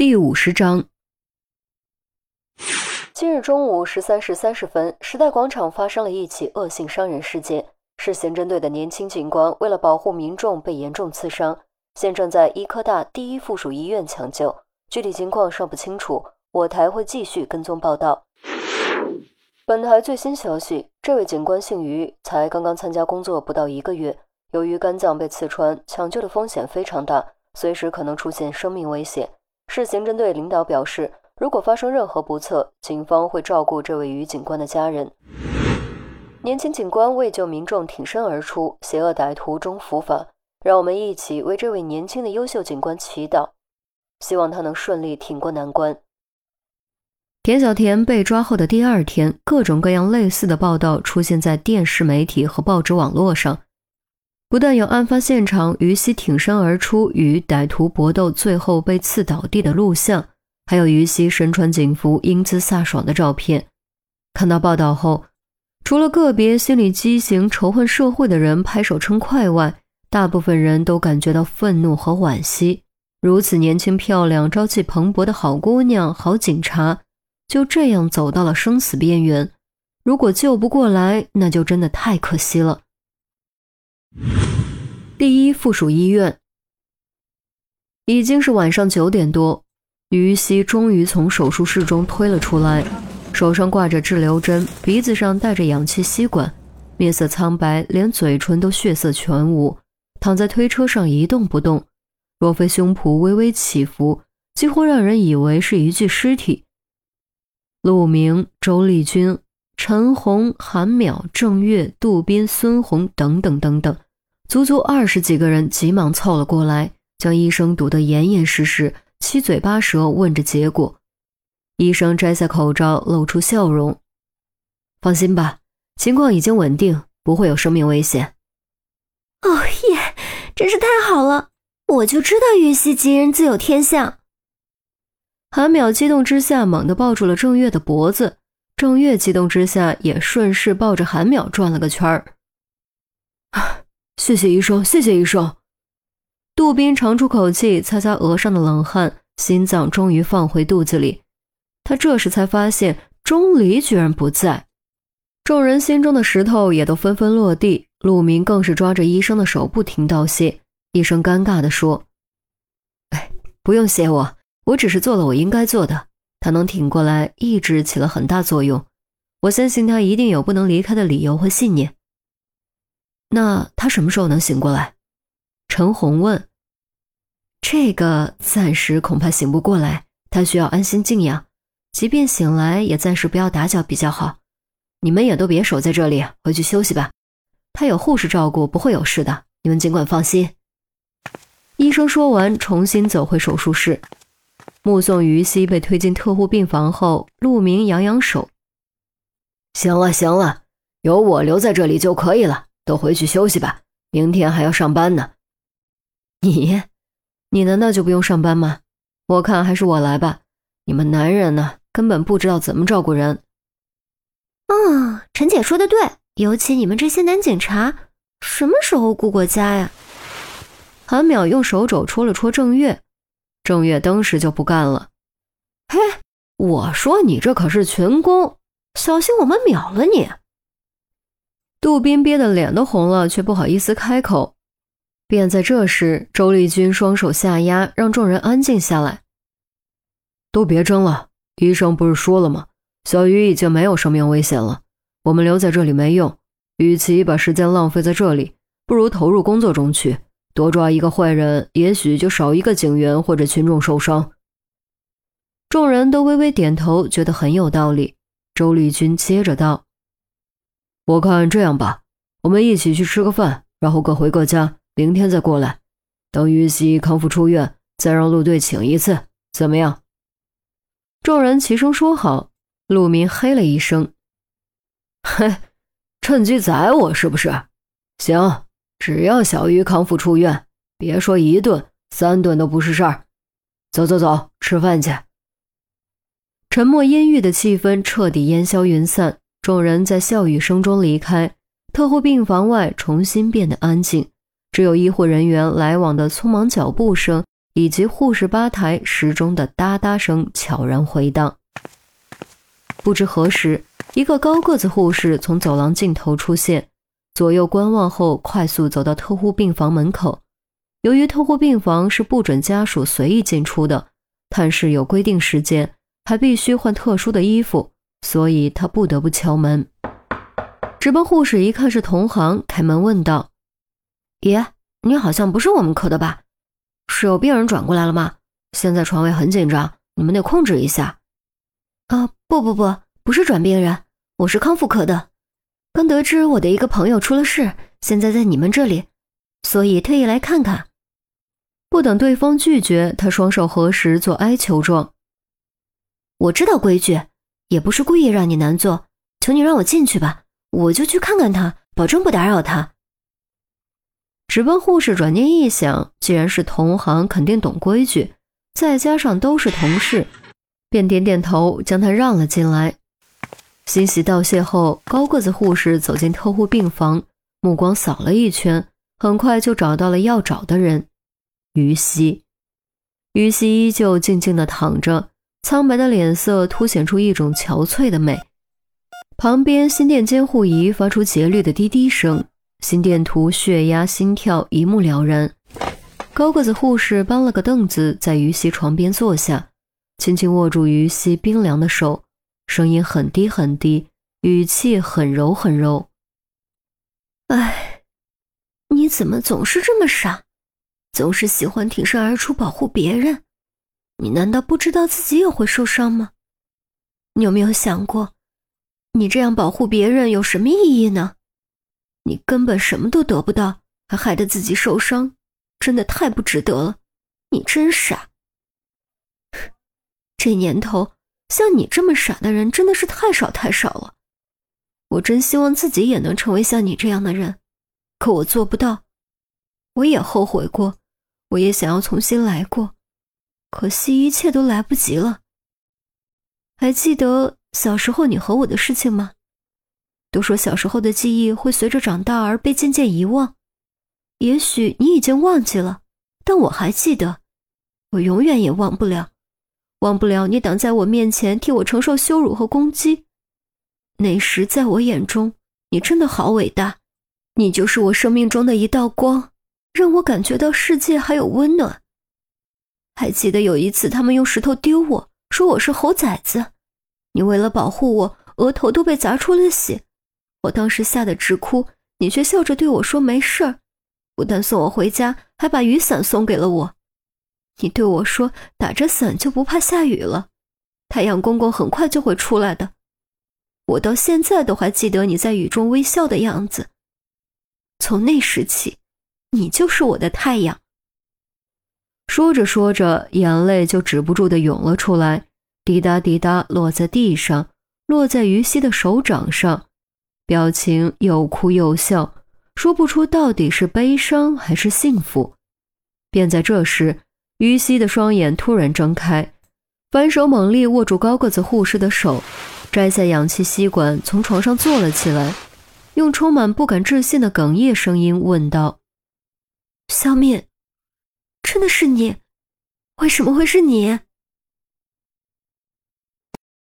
第五十章。今日中午十三时三十分，时代广场发生了一起恶性伤人事件，是刑侦队的年轻警官为了保护民众被严重刺伤，现正在医科大第一附属医院抢救，具体情况尚不清楚，我台会继续跟踪报道。本台最新消息：这位警官姓于，才刚刚参加工作不到一个月，由于肝脏被刺穿，抢救的风险非常大，随时可能出现生命危险。市刑侦队领导表示，如果发生任何不测，警方会照顾这位于警官的家人。年轻警官为救民众挺身而出，邪恶歹徒终伏法。让我们一起为这位年轻的优秀警官祈祷，希望他能顺利挺过难关。田小田被抓后的第二天，各种各样类似的报道出现在电视媒体和报纸网络上。不但有案发现场于西挺身而出与歹徒搏斗，最后被刺倒地的录像，还有于西身穿警服英姿飒爽的照片。看到报道后，除了个别心理畸形、仇恨社会的人拍手称快外，大部分人都感觉到愤怒和惋惜。如此年轻漂亮、朝气蓬勃的好姑娘、好警察。就这样走到了生死边缘，如果救不过来，那就真的太可惜了。第一附属医院已经是晚上九点多，于西终于从手术室中推了出来，手上挂着滞留针，鼻子上戴着氧气吸管，面色苍白，连嘴唇都血色全无，躺在推车上一动不动，若非胸脯微微起伏，几乎让人以为是一具尸体。陆明、周丽君、陈红、韩淼、郑月、杜斌、孙红等等等等，足足二十几个人急忙凑了过来，将医生堵得严严实实，七嘴八舌问着结果。医生摘下口罩，露出笑容：“放心吧，情况已经稳定，不会有生命危险。”哦耶，真是太好了！我就知道玉溪吉人自有天相。韩淼激动之下，猛地抱住了郑月的脖子。郑月激动之下，也顺势抱着韩淼转了个圈儿。谢谢医生，谢谢医生。杜宾长出口气，擦擦额上的冷汗，心脏终于放回肚子里。他这时才发现钟离居然不在。众人心中的石头也都纷纷落地。陆明更是抓着医生的手，不停道谢。医生尴尬地说：“哎，不用谢我。”我只是做了我应该做的，他能挺过来，意志起了很大作用。我相信他一定有不能离开的理由和信念。那他什么时候能醒过来？陈红问。这个暂时恐怕醒不过来，他需要安心静养，即便醒来，也暂时不要打搅比较好。你们也都别守在这里，回去休息吧。他有护士照顾，不会有事的，你们尽管放心。医生说完，重新走回手术室。目送于西被推进特护病房后，陆明扬扬手：“行了行了，有我留在这里就可以了，都回去休息吧，明天还要上班呢。”“你，你难道就不用上班吗？我看还是我来吧。你们男人呢，根本不知道怎么照顾人。”“嗯，陈姐说的对，尤其你们这些男警察，什么时候顾过家呀？”韩淼用手肘戳了戳郑月。郑月当时就不干了，嘿，我说你这可是群攻，小心我们秒了你！杜宾憋得脸都红了，却不好意思开口。便在这时，周丽君双手下压，让众人安静下来。都别争了，医生不是说了吗？小鱼已经没有生命危险了，我们留在这里没用，与其把时间浪费在这里，不如投入工作中去。多抓一个坏人，也许就少一个警员或者群众受伤。众人都微微点头，觉得很有道理。周丽君接着道：“我看这样吧，我们一起去吃个饭，然后各回各家，明天再过来。等于西康复出院，再让陆队请一次，怎么样？”众人齐声说好。陆明嘿了一声：“ 嘿，趁机宰我是不是？行。”只要小鱼康复出院，别说一顿，三顿都不是事儿。走走走，吃饭去。沉默阴郁的气氛彻底烟消云散，众人在笑语声中离开。特护病房外重新变得安静，只有医护人员来往的匆忙脚步声以及护士吧台时钟的哒哒声悄然回荡。不知何时，一个高个子护士从走廊尽头出现，左右观望后，快速走到特护病房门口。由于特护病房是不准家属随意进出的，探视有规定时间，还必须换特殊的衣服，所以他不得不敲门。值班护士一看是同行，开门问道：“爷，你好像不是我们科的吧？是有病人转过来了吗？现在床位很紧张，你们得控制一下。”“啊，不不不，不是转病人，我是康复科的。刚得知我的一个朋友出了事，现在在你们这里，所以特意来看看。”不等对方拒绝，他双手合十做哀求状。“我知道规矩，也不是故意让你难做，求你让我进去吧。”我就去看看他，保证不打扰他。值班护士转念一想，既然是同行，肯定懂规矩，再加上都是同事，便点点头，将他让了进来。欣喜道谢后，高个子护士走进特护病房，目光扫了一圈，很快就找到了要找的人——于西。于西依旧静静地躺着，苍白的脸色凸显出一种憔悴的美。旁边心电监护仪发出节律的滴滴声，心电图、血压、心跳一目了然。高个子护士搬了个凳子，在于西床边坐下，轻轻握住于西冰凉的手，声音很低很低，语气很柔很柔。哎，你怎么总是这么傻？总是喜欢挺身而出保护别人？你难道不知道自己也会受伤吗？你有没有想过？你这样保护别人有什么意义呢？你根本什么都得不到，还害得自己受伤，真的太不值得了。你真傻！这年头，像你这么傻的人真的是太少太少了。我真希望自己也能成为像你这样的人，可我做不到。我也后悔过，我也想要重新来过，可惜一切都来不及了。还记得？小时候你和我的事情吗？都说小时候的记忆会随着长大而被渐渐遗忘，也许你已经忘记了，但我还记得，我永远也忘不了，忘不了你挡在我面前替我承受羞辱和攻击。那时在我眼中，你真的好伟大，你就是我生命中的一道光，让我感觉到世界还有温暖。还记得有一次他们用石头丢我，说我是猴崽子。你为了保护我，额头都被砸出了血，我当时吓得直哭，你却笑着对我说没事儿，不但送我回家，还把雨伞送给了我。你对我说打着伞就不怕下雨了，太阳公公很快就会出来的。我到现在都还记得你在雨中微笑的样子。从那时起，你就是我的太阳。说着说着，眼泪就止不住的涌了出来。滴答滴答落在地上，落在于西的手掌上，表情又哭又笑，说不出到底是悲伤还是幸福。便在这时，于西的双眼突然睁开，反手猛力握住高个子护士的手，摘下氧气吸管，从床上坐了起来，用充满不敢置信的哽咽声音问道：“小敏，真的是你？为什么会是你？”